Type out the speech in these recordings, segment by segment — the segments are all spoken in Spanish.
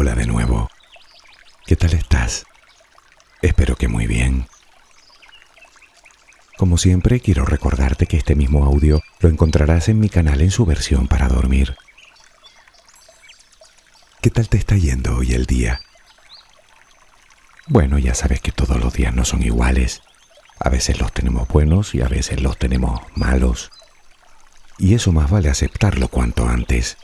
Hola de nuevo. ¿Qué tal estás? Espero que muy bien. Como siempre, quiero recordarte que este mismo audio lo encontrarás en mi canal en su versión para dormir. ¿Qué tal te está yendo hoy el día? Bueno, ya sabes que todos los días no son iguales. A veces los tenemos buenos y a veces los tenemos malos. Y eso más vale aceptarlo cuanto antes.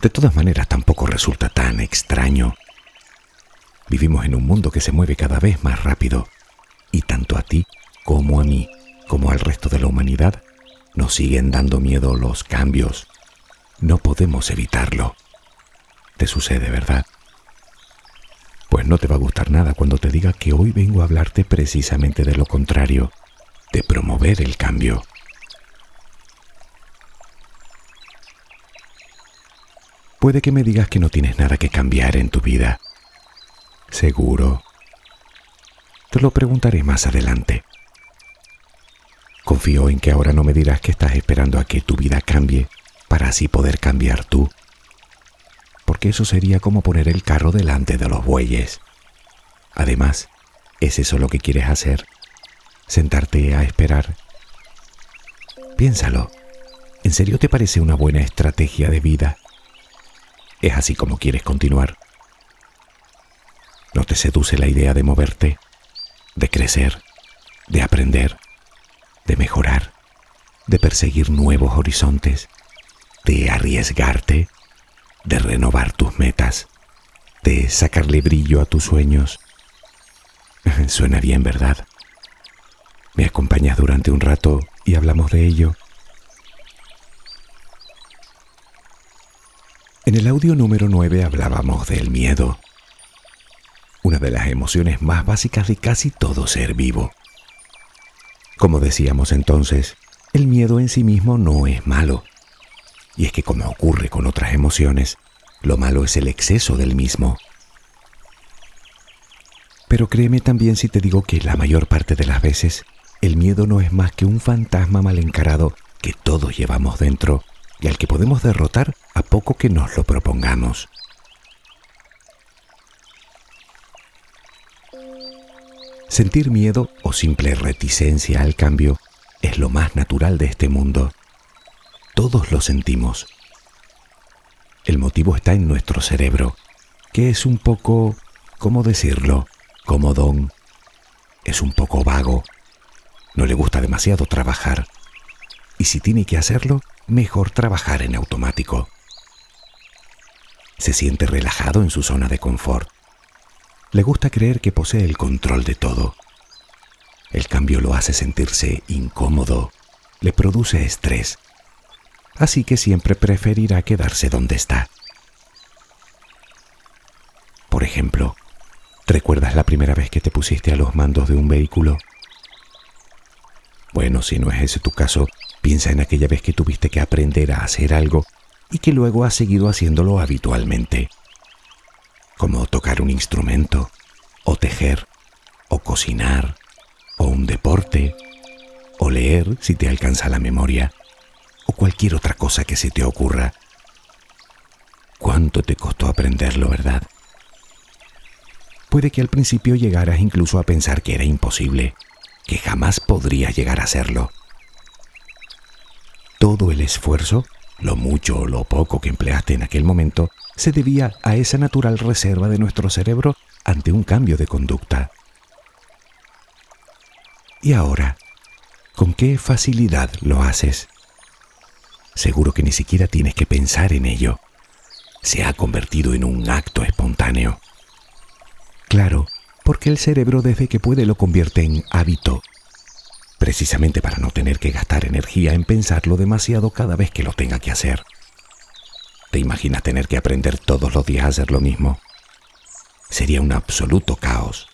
De todas maneras, tampoco resulta tan extraño. Vivimos en un mundo que se mueve cada vez más rápido y tanto a ti como a mí, como al resto de la humanidad, nos siguen dando miedo los cambios. No podemos evitarlo. Te sucede, ¿verdad? Pues no te va a gustar nada cuando te diga que hoy vengo a hablarte precisamente de lo contrario, de promover el cambio. Puede que me digas que no tienes nada que cambiar en tu vida. Seguro. Te lo preguntaré más adelante. Confío en que ahora no me dirás que estás esperando a que tu vida cambie para así poder cambiar tú. Porque eso sería como poner el carro delante de los bueyes. Además, ¿es eso lo que quieres hacer? ¿Sentarte a esperar? Piénsalo. ¿En serio te parece una buena estrategia de vida? ¿Es así como quieres continuar? ¿No te seduce la idea de moverte, de crecer, de aprender, de mejorar, de perseguir nuevos horizontes, de arriesgarte, de renovar tus metas, de sacarle brillo a tus sueños? Suena bien, ¿verdad? ¿Me acompañas durante un rato y hablamos de ello? En el audio número 9 hablábamos del miedo, una de las emociones más básicas de casi todo ser vivo. Como decíamos entonces, el miedo en sí mismo no es malo. Y es que como ocurre con otras emociones, lo malo es el exceso del mismo. Pero créeme también si te digo que la mayor parte de las veces el miedo no es más que un fantasma mal encarado que todos llevamos dentro y al que podemos derrotar a poco que nos lo propongamos. Sentir miedo o simple reticencia al cambio es lo más natural de este mundo. Todos lo sentimos. El motivo está en nuestro cerebro, que es un poco, ¿cómo decirlo?, comodón. Es un poco vago. No le gusta demasiado trabajar. Y si tiene que hacerlo, mejor trabajar en automático. Se siente relajado en su zona de confort. Le gusta creer que posee el control de todo. El cambio lo hace sentirse incómodo, le produce estrés, así que siempre preferirá quedarse donde está. Por ejemplo, ¿recuerdas la primera vez que te pusiste a los mandos de un vehículo? Bueno, si no es ese tu caso, Piensa en aquella vez que tuviste que aprender a hacer algo y que luego has seguido haciéndolo habitualmente, como tocar un instrumento, o tejer, o cocinar, o un deporte, o leer si te alcanza la memoria, o cualquier otra cosa que se te ocurra. ¿Cuánto te costó aprenderlo, verdad? Puede que al principio llegaras incluso a pensar que era imposible, que jamás podría llegar a hacerlo todo el esfuerzo, lo mucho o lo poco que empleaste en aquel momento, se debía a esa natural reserva de nuestro cerebro ante un cambio de conducta. Y ahora, ¿con qué facilidad lo haces? Seguro que ni siquiera tienes que pensar en ello. Se ha convertido en un acto espontáneo. Claro, porque el cerebro desde que puede lo convierte en hábito precisamente para no tener que gastar energía en pensarlo demasiado cada vez que lo tenga que hacer. ¿Te imaginas tener que aprender todos los días a hacer lo mismo? Sería un absoluto caos.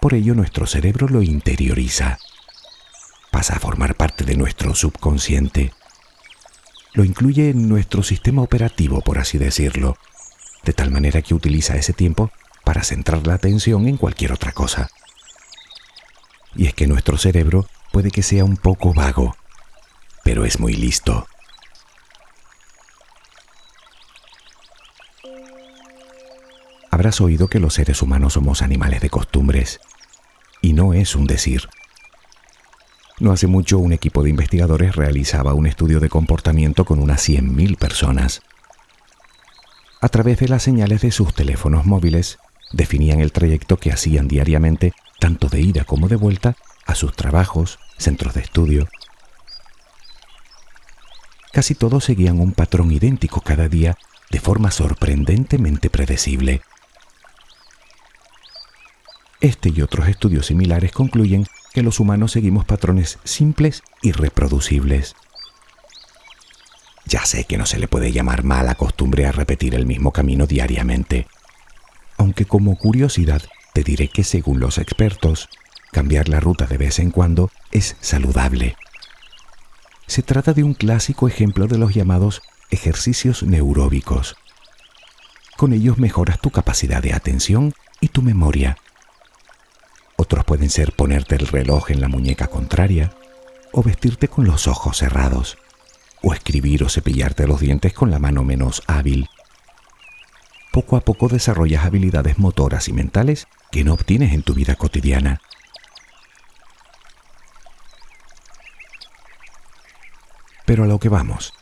Por ello nuestro cerebro lo interioriza. Pasa a formar parte de nuestro subconsciente. Lo incluye en nuestro sistema operativo, por así decirlo, de tal manera que utiliza ese tiempo para centrar la atención en cualquier otra cosa y es que nuestro cerebro puede que sea un poco vago, pero es muy listo. Habrás oído que los seres humanos somos animales de costumbres, y no es un decir. No hace mucho un equipo de investigadores realizaba un estudio de comportamiento con unas 100.000 personas. A través de las señales de sus teléfonos móviles, definían el trayecto que hacían diariamente tanto de ida como de vuelta, a sus trabajos, centros de estudio. Casi todos seguían un patrón idéntico cada día de forma sorprendentemente predecible. Este y otros estudios similares concluyen que los humanos seguimos patrones simples y reproducibles. Ya sé que no se le puede llamar mala costumbre a repetir el mismo camino diariamente, aunque como curiosidad te diré que según los expertos, cambiar la ruta de vez en cuando es saludable. Se trata de un clásico ejemplo de los llamados ejercicios neuróbicos. Con ellos mejoras tu capacidad de atención y tu memoria otros pueden ser ponerte el reloj en la muñeca contraria, o vestirte con los ojos cerrados, o escribir o cepillarte los dientes con la mano menos hábil. Poco a poco desarrollas habilidades motoras y mentales que no obtienes en tu vida cotidiana. Pero a lo que vamos.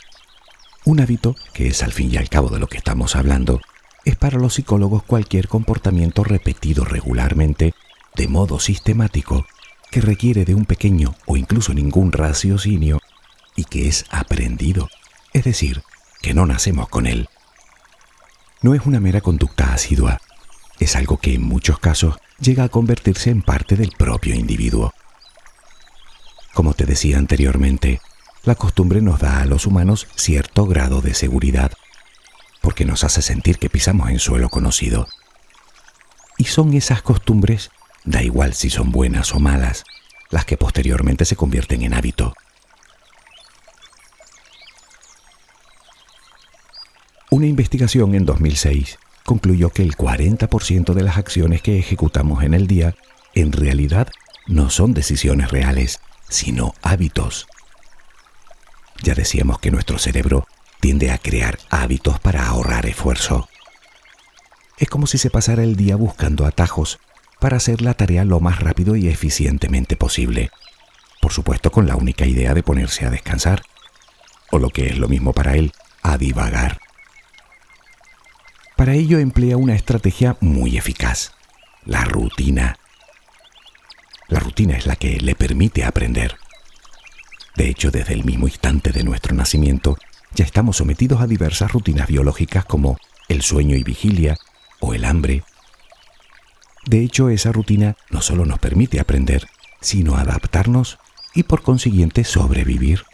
Un hábito, que es al fin y al cabo de lo que estamos hablando, es para los psicólogos cualquier comportamiento repetido regularmente de modo sistemático que requiere de un pequeño o incluso ningún raciocinio y que es aprendido, es decir, que no nacemos con él. No es una mera conducta asidua, es algo que en muchos casos llega a convertirse en parte del propio individuo. Como te decía anteriormente, la costumbre nos da a los humanos cierto grado de seguridad, porque nos hace sentir que pisamos en suelo conocido. Y son esas costumbres Da igual si son buenas o malas, las que posteriormente se convierten en hábito. Una investigación en 2006 concluyó que el 40% de las acciones que ejecutamos en el día en realidad no son decisiones reales, sino hábitos. Ya decíamos que nuestro cerebro tiende a crear hábitos para ahorrar esfuerzo. Es como si se pasara el día buscando atajos para hacer la tarea lo más rápido y eficientemente posible. Por supuesto con la única idea de ponerse a descansar, o lo que es lo mismo para él, a divagar. Para ello emplea una estrategia muy eficaz, la rutina. La rutina es la que le permite aprender. De hecho, desde el mismo instante de nuestro nacimiento, ya estamos sometidos a diversas rutinas biológicas como el sueño y vigilia, o el hambre, de hecho, esa rutina no solo nos permite aprender, sino adaptarnos y por consiguiente sobrevivir.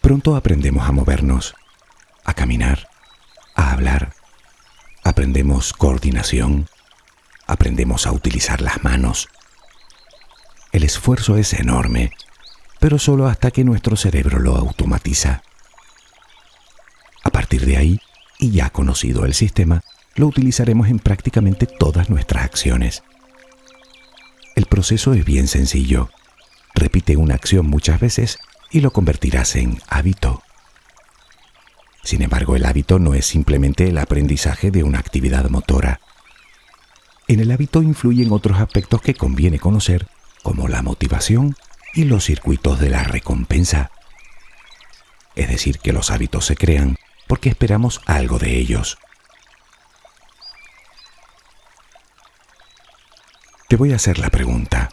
Pronto aprendemos a movernos, a caminar, a hablar. Aprendemos coordinación, aprendemos a utilizar las manos. El esfuerzo es enorme, pero solo hasta que nuestro cerebro lo automatiza. A partir de ahí, y ya conocido el sistema, lo utilizaremos en prácticamente todas nuestras acciones. El proceso es bien sencillo. Repite una acción muchas veces y lo convertirás en hábito. Sin embargo, el hábito no es simplemente el aprendizaje de una actividad motora. En el hábito influyen otros aspectos que conviene conocer, como la motivación y los circuitos de la recompensa. Es decir, que los hábitos se crean porque esperamos algo de ellos. Te voy a hacer la pregunta.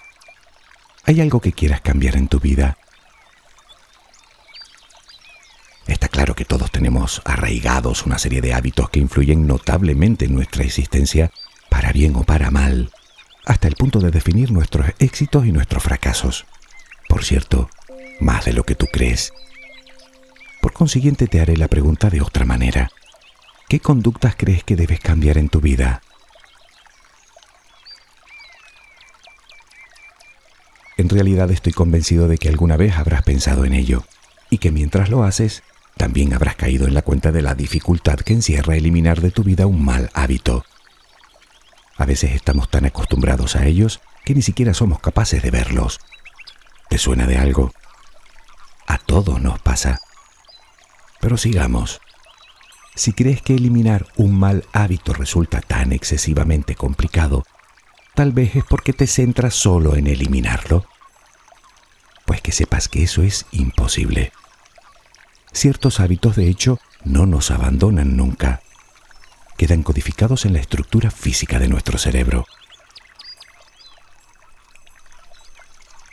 ¿Hay algo que quieras cambiar en tu vida? Está claro que todos tenemos arraigados una serie de hábitos que influyen notablemente en nuestra existencia, para bien o para mal, hasta el punto de definir nuestros éxitos y nuestros fracasos. Por cierto, más de lo que tú crees. Por consiguiente, te haré la pregunta de otra manera. ¿Qué conductas crees que debes cambiar en tu vida? En realidad estoy convencido de que alguna vez habrás pensado en ello y que mientras lo haces, también habrás caído en la cuenta de la dificultad que encierra eliminar de tu vida un mal hábito. A veces estamos tan acostumbrados a ellos que ni siquiera somos capaces de verlos. ¿Te suena de algo? A todos nos pasa. Pero sigamos. Si crees que eliminar un mal hábito resulta tan excesivamente complicado, tal vez es porque te centras solo en eliminarlo. Pues que sepas que eso es imposible. Ciertos hábitos, de hecho, no nos abandonan nunca. Quedan codificados en la estructura física de nuestro cerebro.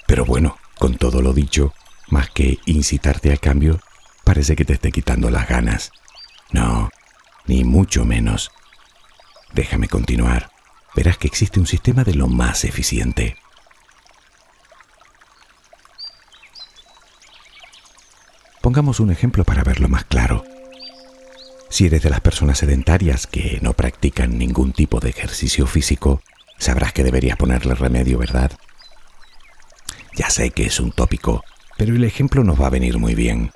Pero bueno, con todo lo dicho, más que incitarte al cambio, parece que te esté quitando las ganas. No, ni mucho menos. Déjame continuar. Verás que existe un sistema de lo más eficiente. Pongamos un ejemplo para verlo más claro. Si eres de las personas sedentarias que no practican ningún tipo de ejercicio físico, sabrás que deberías ponerle remedio, ¿verdad? Ya sé que es un tópico, pero el ejemplo nos va a venir muy bien.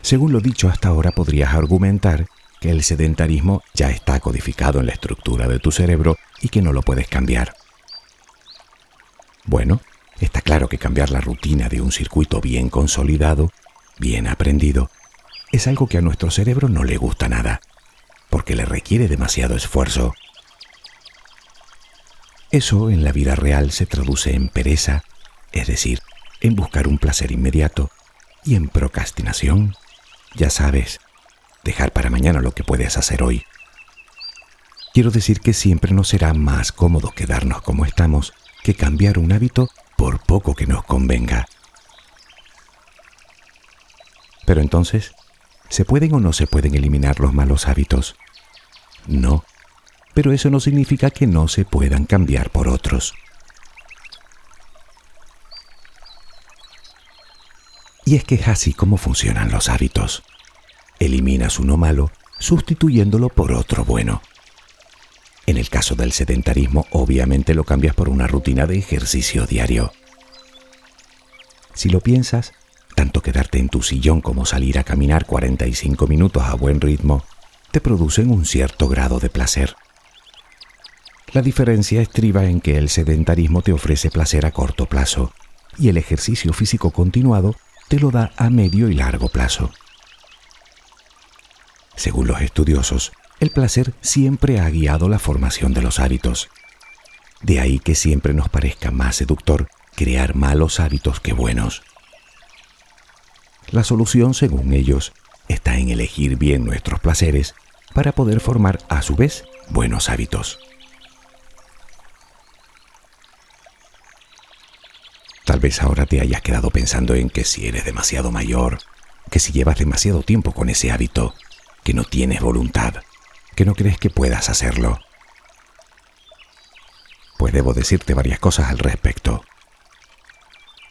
Según lo dicho hasta ahora, podrías argumentar que el sedentarismo ya está codificado en la estructura de tu cerebro y que no lo puedes cambiar. Bueno, está claro que cambiar la rutina de un circuito bien consolidado, bien aprendido, es algo que a nuestro cerebro no le gusta nada, porque le requiere demasiado esfuerzo. Eso en la vida real se traduce en pereza, es decir, en buscar un placer inmediato, y en procrastinación, ya sabes, dejar para mañana lo que puedes hacer hoy. Quiero decir que siempre nos será más cómodo quedarnos como estamos que cambiar un hábito por poco que nos convenga. Pero entonces, ¿se pueden o no se pueden eliminar los malos hábitos? No, pero eso no significa que no se puedan cambiar por otros. Y es que es así como funcionan los hábitos. Eliminas uno malo sustituyéndolo por otro bueno. En el caso del sedentarismo, obviamente lo cambias por una rutina de ejercicio diario. Si lo piensas, tanto quedarte en tu sillón como salir a caminar 45 minutos a buen ritmo te producen un cierto grado de placer. La diferencia estriba en que el sedentarismo te ofrece placer a corto plazo y el ejercicio físico continuado te lo da a medio y largo plazo. Según los estudiosos, el placer siempre ha guiado la formación de los hábitos. De ahí que siempre nos parezca más seductor crear malos hábitos que buenos. La solución, según ellos, está en elegir bien nuestros placeres para poder formar a su vez buenos hábitos. Tal vez ahora te hayas quedado pensando en que si eres demasiado mayor, que si llevas demasiado tiempo con ese hábito, que no tienes voluntad, que no crees que puedas hacerlo. Pues debo decirte varias cosas al respecto.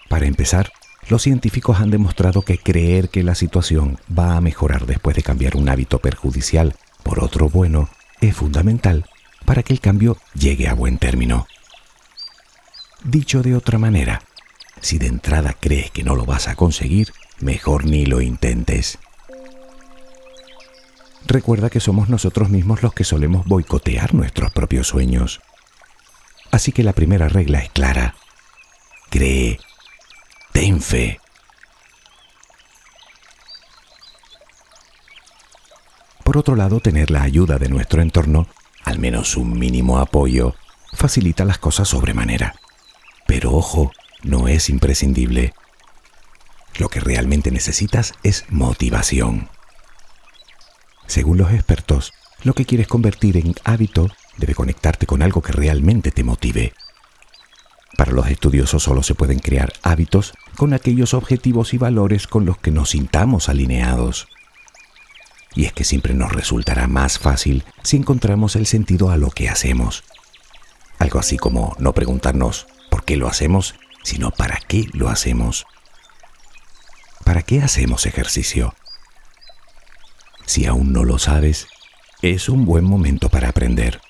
Para empezar, los científicos han demostrado que creer que la situación va a mejorar después de cambiar un hábito perjudicial por otro bueno es fundamental para que el cambio llegue a buen término. Dicho de otra manera, si de entrada crees que no lo vas a conseguir, mejor ni lo intentes. Recuerda que somos nosotros mismos los que solemos boicotear nuestros propios sueños. Así que la primera regla es clara. Cree. Ten fe. Por otro lado, tener la ayuda de nuestro entorno, al menos un mínimo apoyo, facilita las cosas sobremanera. Pero ojo, no es imprescindible. Lo que realmente necesitas es motivación. Según los expertos, lo que quieres convertir en hábito debe conectarte con algo que realmente te motive. Para los estudiosos solo se pueden crear hábitos con aquellos objetivos y valores con los que nos sintamos alineados. Y es que siempre nos resultará más fácil si encontramos el sentido a lo que hacemos. Algo así como no preguntarnos por qué lo hacemos, sino para qué lo hacemos. ¿Para qué hacemos ejercicio? Si aún no lo sabes, es un buen momento para aprender.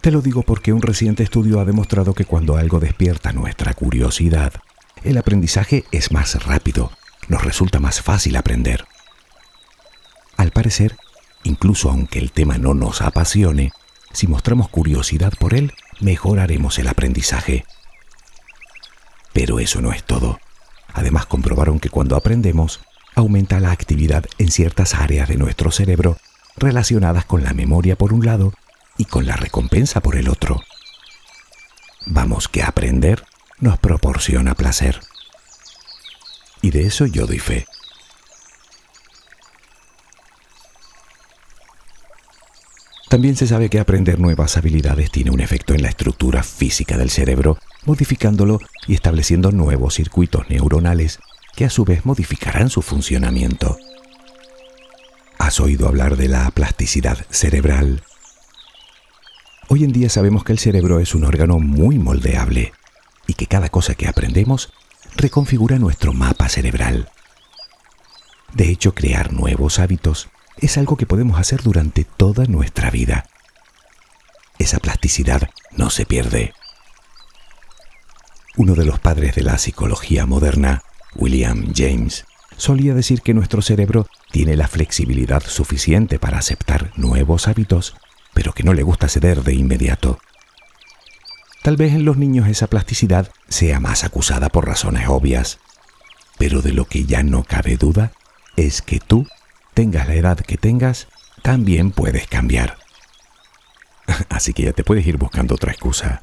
Te lo digo porque un reciente estudio ha demostrado que cuando algo despierta nuestra curiosidad, el aprendizaje es más rápido, nos resulta más fácil aprender. Al parecer, incluso aunque el tema no nos apasione, si mostramos curiosidad por él, mejoraremos el aprendizaje. Pero eso no es todo. Además comprobaron que cuando aprendemos, aumenta la actividad en ciertas áreas de nuestro cerebro relacionadas con la memoria por un lado y con la recompensa por el otro. Vamos que aprender nos proporciona placer. Y de eso yo doy fe. También se sabe que aprender nuevas habilidades tiene un efecto en la estructura física del cerebro, modificándolo y estableciendo nuevos circuitos neuronales que a su vez modificarán su funcionamiento. ¿Has oído hablar de la plasticidad cerebral? Hoy en día sabemos que el cerebro es un órgano muy moldeable y que cada cosa que aprendemos reconfigura nuestro mapa cerebral. De hecho, crear nuevos hábitos es algo que podemos hacer durante toda nuestra vida. Esa plasticidad no se pierde. Uno de los padres de la psicología moderna, William James, solía decir que nuestro cerebro tiene la flexibilidad suficiente para aceptar nuevos hábitos, pero que no le gusta ceder de inmediato. Tal vez en los niños esa plasticidad sea más acusada por razones obvias, pero de lo que ya no cabe duda es que tú tengas la edad que tengas, también puedes cambiar. Así que ya te puedes ir buscando otra excusa.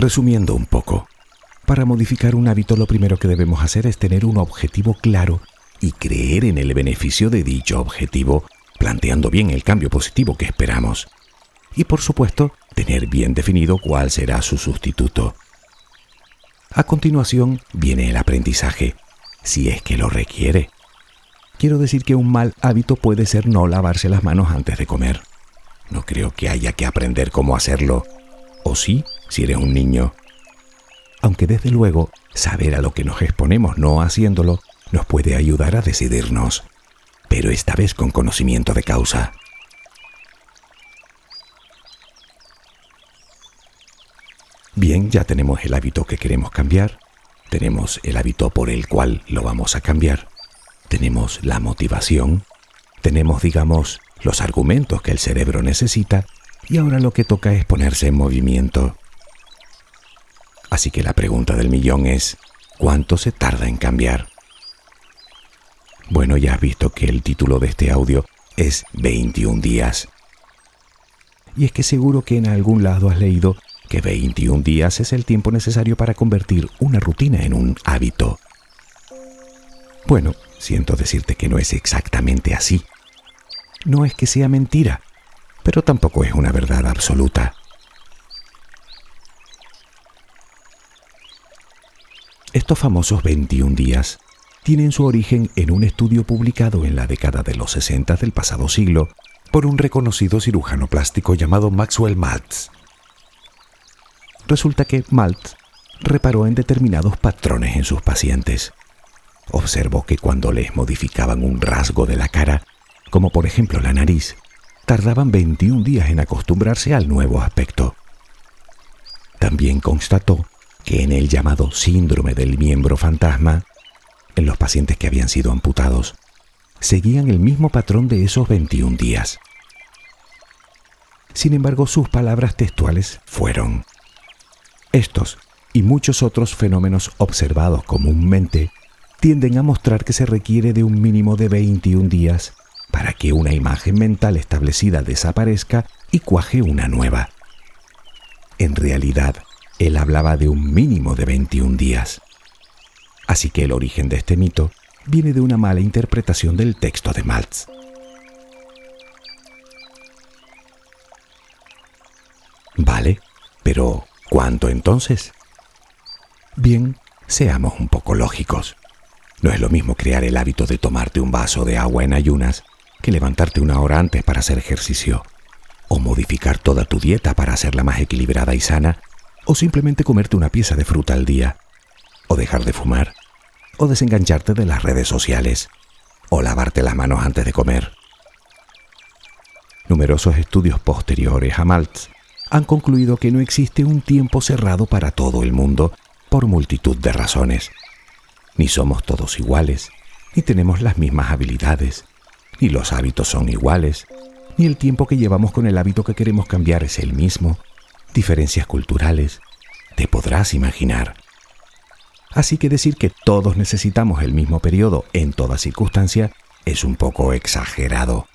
Resumiendo un poco, para modificar un hábito lo primero que debemos hacer es tener un objetivo claro y creer en el beneficio de dicho objetivo, planteando bien el cambio positivo que esperamos. Y por supuesto, tener bien definido cuál será su sustituto. A continuación viene el aprendizaje, si es que lo requiere. Quiero decir que un mal hábito puede ser no lavarse las manos antes de comer. No creo que haya que aprender cómo hacerlo. O sí, si eres un niño. Aunque desde luego, saber a lo que nos exponemos no haciéndolo nos puede ayudar a decidirnos, pero esta vez con conocimiento de causa. Bien, ya tenemos el hábito que queremos cambiar, tenemos el hábito por el cual lo vamos a cambiar, tenemos la motivación, tenemos, digamos, los argumentos que el cerebro necesita y ahora lo que toca es ponerse en movimiento. Así que la pregunta del millón es, ¿cuánto se tarda en cambiar? Bueno, ya has visto que el título de este audio es 21 días. Y es que seguro que en algún lado has leído que 21 días es el tiempo necesario para convertir una rutina en un hábito. Bueno, siento decirte que no es exactamente así. No es que sea mentira, pero tampoco es una verdad absoluta. Estos famosos 21 días tienen su origen en un estudio publicado en la década de los 60 del pasado siglo por un reconocido cirujano plástico llamado Maxwell Maltz. Resulta que Maltz reparó en determinados patrones en sus pacientes. Observó que cuando les modificaban un rasgo de la cara, como por ejemplo la nariz, tardaban 21 días en acostumbrarse al nuevo aspecto. También constató que en el llamado síndrome del miembro fantasma, en los pacientes que habían sido amputados, seguían el mismo patrón de esos 21 días. Sin embargo, sus palabras textuales fueron, estos y muchos otros fenómenos observados comúnmente tienden a mostrar que se requiere de un mínimo de 21 días para que una imagen mental establecida desaparezca y cuaje una nueva. En realidad, él hablaba de un mínimo de 21 días. Así que el origen de este mito viene de una mala interpretación del texto de Maltz. Vale, pero ¿Cuánto entonces? Bien, seamos un poco lógicos. No es lo mismo crear el hábito de tomarte un vaso de agua en ayunas que levantarte una hora antes para hacer ejercicio, o modificar toda tu dieta para hacerla más equilibrada y sana, o simplemente comerte una pieza de fruta al día, o dejar de fumar, o desengancharte de las redes sociales, o lavarte las manos antes de comer. Numerosos estudios posteriores a Maltz han concluido que no existe un tiempo cerrado para todo el mundo por multitud de razones. Ni somos todos iguales, ni tenemos las mismas habilidades, ni los hábitos son iguales, ni el tiempo que llevamos con el hábito que queremos cambiar es el mismo, diferencias culturales, te podrás imaginar. Así que decir que todos necesitamos el mismo periodo en toda circunstancia es un poco exagerado.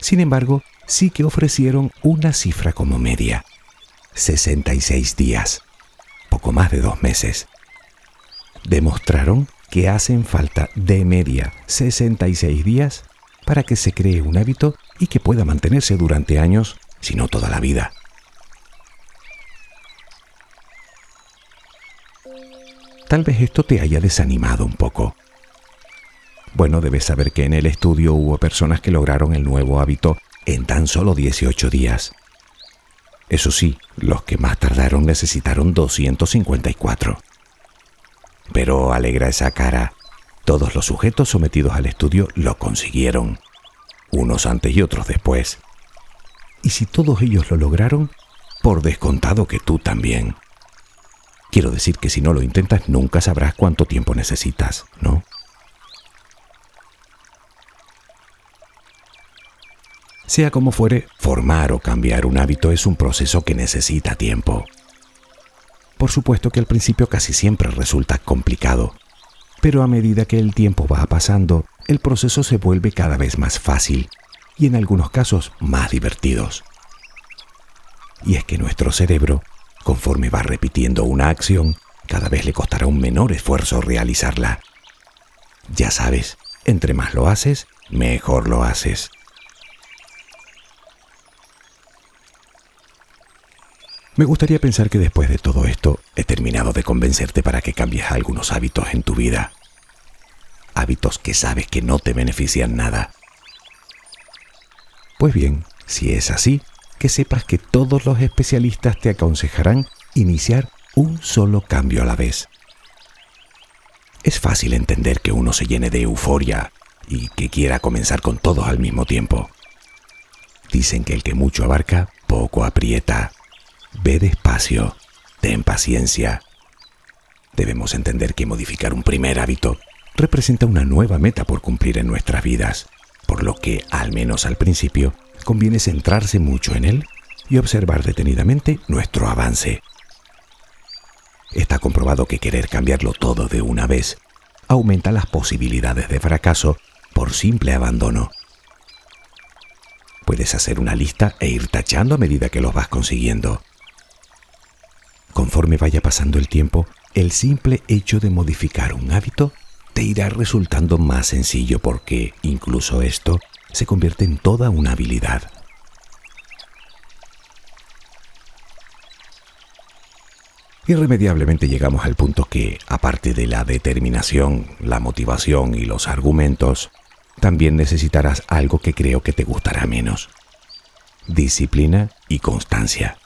Sin embargo, sí que ofrecieron una cifra como media. 66 días, poco más de dos meses. Demostraron que hacen falta de media 66 días para que se cree un hábito y que pueda mantenerse durante años, si no toda la vida. Tal vez esto te haya desanimado un poco. Bueno, debes saber que en el estudio hubo personas que lograron el nuevo hábito en tan solo 18 días. Eso sí, los que más tardaron necesitaron 254. Pero alegra esa cara, todos los sujetos sometidos al estudio lo consiguieron, unos antes y otros después. Y si todos ellos lo lograron, por descontado que tú también. Quiero decir que si no lo intentas nunca sabrás cuánto tiempo necesitas, ¿no? Sea como fuere, formar o cambiar un hábito es un proceso que necesita tiempo. Por supuesto que al principio casi siempre resulta complicado, pero a medida que el tiempo va pasando, el proceso se vuelve cada vez más fácil y en algunos casos más divertidos. Y es que nuestro cerebro Conforme va repitiendo una acción, cada vez le costará un menor esfuerzo realizarla. Ya sabes, entre más lo haces, mejor lo haces. Me gustaría pensar que después de todo esto he terminado de convencerte para que cambies algunos hábitos en tu vida. Hábitos que sabes que no te benefician nada. Pues bien, si es así, que sepas que todos los especialistas te aconsejarán iniciar un solo cambio a la vez. Es fácil entender que uno se llene de euforia y que quiera comenzar con todos al mismo tiempo. Dicen que el que mucho abarca, poco aprieta. Ve despacio, ten paciencia. Debemos entender que modificar un primer hábito representa una nueva meta por cumplir en nuestras vidas, por lo que, al menos al principio, conviene centrarse mucho en él y observar detenidamente nuestro avance. Está comprobado que querer cambiarlo todo de una vez aumenta las posibilidades de fracaso por simple abandono. Puedes hacer una lista e ir tachando a medida que lo vas consiguiendo. Conforme vaya pasando el tiempo, el simple hecho de modificar un hábito te irá resultando más sencillo porque incluso esto se convierte en toda una habilidad. Irremediablemente llegamos al punto que, aparte de la determinación, la motivación y los argumentos, también necesitarás algo que creo que te gustará menos. Disciplina y constancia.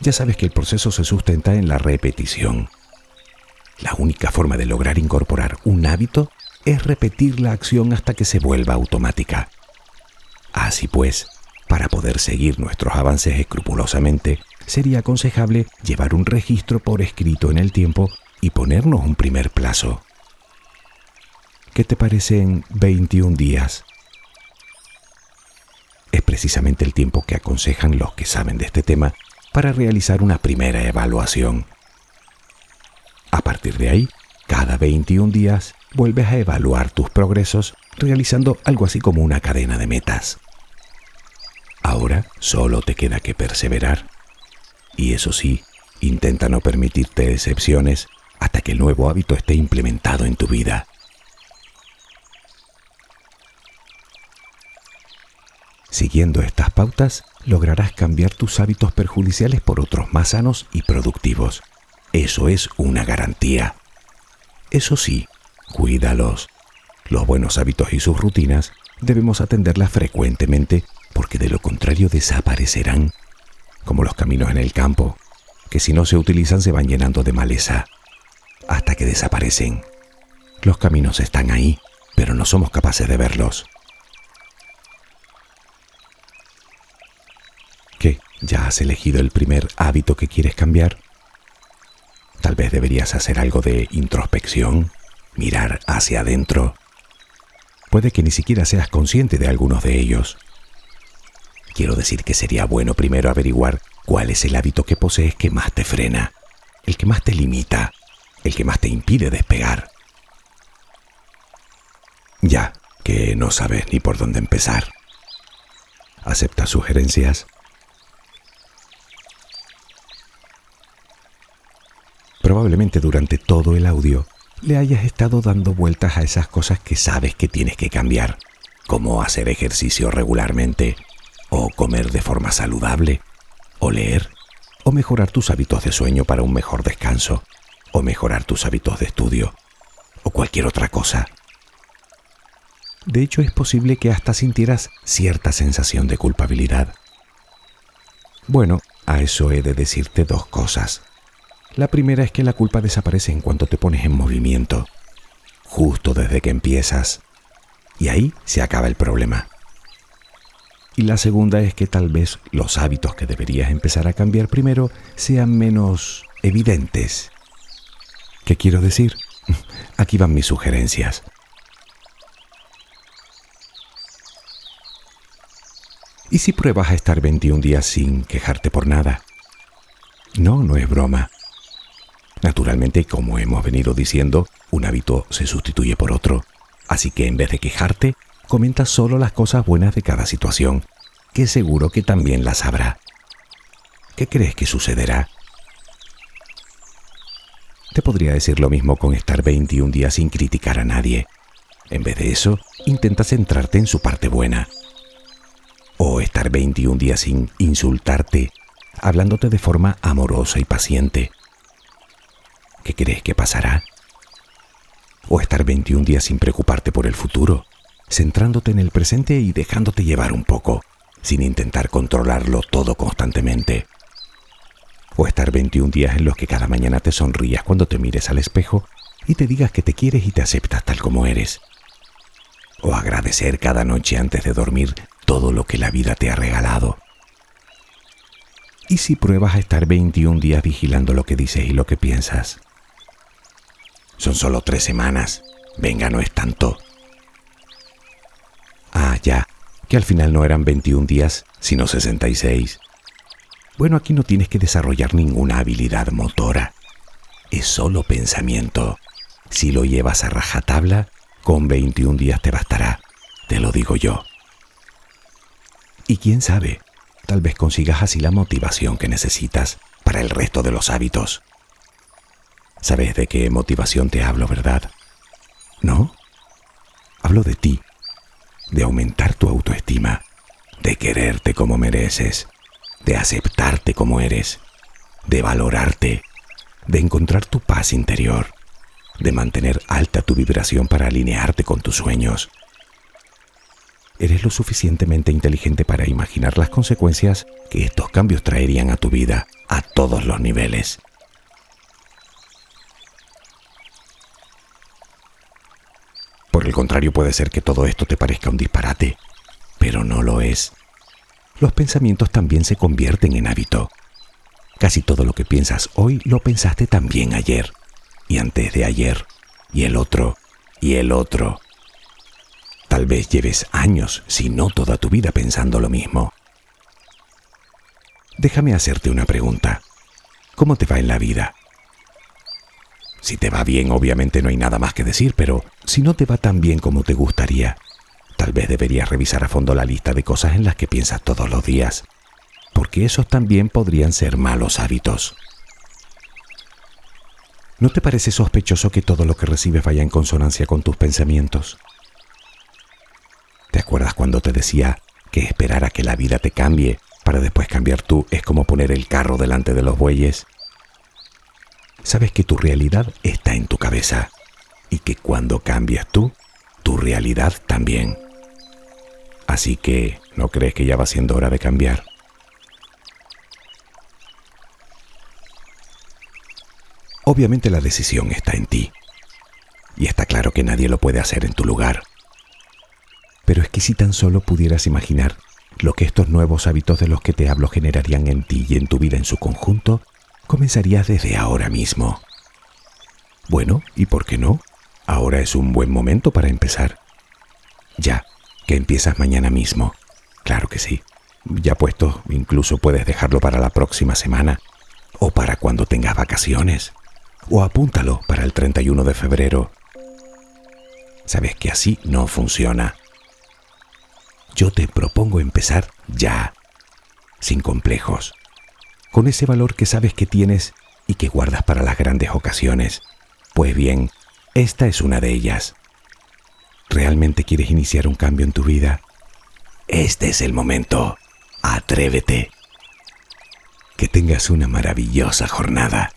Ya sabes que el proceso se sustenta en la repetición. La única forma de lograr incorporar un hábito es repetir la acción hasta que se vuelva automática. Así pues, para poder seguir nuestros avances escrupulosamente, sería aconsejable llevar un registro por escrito en el tiempo y ponernos un primer plazo. ¿Qué te parecen 21 días? Es precisamente el tiempo que aconsejan los que saben de este tema para realizar una primera evaluación. A partir de ahí, cada 21 días vuelves a evaluar tus progresos realizando algo así como una cadena de metas. Ahora solo te queda que perseverar. Y eso sí, intenta no permitirte excepciones hasta que el nuevo hábito esté implementado en tu vida. Siguiendo estas pautas, lograrás cambiar tus hábitos perjudiciales por otros más sanos y productivos. Eso es una garantía. Eso sí, cuídalos. Los buenos hábitos y sus rutinas debemos atenderlas frecuentemente porque de lo contrario desaparecerán, como los caminos en el campo, que si no se utilizan se van llenando de maleza, hasta que desaparecen. Los caminos están ahí, pero no somos capaces de verlos. ¿Qué? ¿Ya has elegido el primer hábito que quieres cambiar? Tal vez deberías hacer algo de introspección, mirar hacia adentro. Puede que ni siquiera seas consciente de algunos de ellos. Quiero decir que sería bueno primero averiguar cuál es el hábito que posees que más te frena, el que más te limita, el que más te impide despegar. Ya que no sabes ni por dónde empezar. ¿Aceptas sugerencias? Probablemente durante todo el audio le hayas estado dando vueltas a esas cosas que sabes que tienes que cambiar, como hacer ejercicio regularmente, o comer de forma saludable, o leer, o mejorar tus hábitos de sueño para un mejor descanso, o mejorar tus hábitos de estudio, o cualquier otra cosa. De hecho, es posible que hasta sintieras cierta sensación de culpabilidad. Bueno, a eso he de decirte dos cosas. La primera es que la culpa desaparece en cuanto te pones en movimiento, justo desde que empiezas. Y ahí se acaba el problema. Y la segunda es que tal vez los hábitos que deberías empezar a cambiar primero sean menos evidentes. ¿Qué quiero decir? Aquí van mis sugerencias. ¿Y si pruebas a estar 21 días sin quejarte por nada? No, no es broma. Naturalmente, como hemos venido diciendo, un hábito se sustituye por otro. Así que en vez de quejarte, comenta solo las cosas buenas de cada situación, que seguro que también las habrá. ¿Qué crees que sucederá? Te podría decir lo mismo con estar 21 días sin criticar a nadie. En vez de eso, intenta centrarte en su parte buena. O estar 21 días sin insultarte, hablándote de forma amorosa y paciente. ¿Qué crees que pasará? O estar 21 días sin preocuparte por el futuro, centrándote en el presente y dejándote llevar un poco, sin intentar controlarlo todo constantemente. O estar 21 días en los que cada mañana te sonrías cuando te mires al espejo y te digas que te quieres y te aceptas tal como eres. O agradecer cada noche antes de dormir todo lo que la vida te ha regalado. ¿Y si pruebas a estar 21 días vigilando lo que dices y lo que piensas? Son solo tres semanas. Venga, no es tanto. Ah, ya, que al final no eran 21 días, sino 66. Bueno, aquí no tienes que desarrollar ninguna habilidad motora. Es solo pensamiento. Si lo llevas a rajatabla, con 21 días te bastará. Te lo digo yo. Y quién sabe, tal vez consigas así la motivación que necesitas para el resto de los hábitos. Sabes de qué motivación te hablo, ¿verdad? ¿No? Hablo de ti, de aumentar tu autoestima, de quererte como mereces, de aceptarte como eres, de valorarte, de encontrar tu paz interior, de mantener alta tu vibración para alinearte con tus sueños. Eres lo suficientemente inteligente para imaginar las consecuencias que estos cambios traerían a tu vida a todos los niveles. Por el contrario, puede ser que todo esto te parezca un disparate, pero no lo es. Los pensamientos también se convierten en hábito. Casi todo lo que piensas hoy lo pensaste también ayer, y antes de ayer, y el otro, y el otro. Tal vez lleves años, si no toda tu vida, pensando lo mismo. Déjame hacerte una pregunta. ¿Cómo te va en la vida? Si te va bien, obviamente no hay nada más que decir, pero si no te va tan bien como te gustaría, tal vez deberías revisar a fondo la lista de cosas en las que piensas todos los días, porque esos también podrían ser malos hábitos. ¿No te parece sospechoso que todo lo que recibes vaya en consonancia con tus pensamientos? ¿Te acuerdas cuando te decía que esperar a que la vida te cambie para después cambiar tú es como poner el carro delante de los bueyes? Sabes que tu realidad está en tu cabeza y que cuando cambias tú, tu realidad también. Así que, ¿no crees que ya va siendo hora de cambiar? Obviamente la decisión está en ti. Y está claro que nadie lo puede hacer en tu lugar. Pero es que si tan solo pudieras imaginar lo que estos nuevos hábitos de los que te hablo generarían en ti y en tu vida en su conjunto, comenzaría desde ahora mismo. Bueno, ¿y por qué no? Ahora es un buen momento para empezar. Ya, que empiezas mañana mismo. Claro que sí. Ya puesto, incluso puedes dejarlo para la próxima semana o para cuando tengas vacaciones. O apúntalo para el 31 de febrero. Sabes que así no funciona. Yo te propongo empezar ya, sin complejos, con ese valor que sabes que tienes y que guardas para las grandes ocasiones. Pues bien, esta es una de ellas. ¿Realmente quieres iniciar un cambio en tu vida? Este es el momento. Atrévete. Que tengas una maravillosa jornada.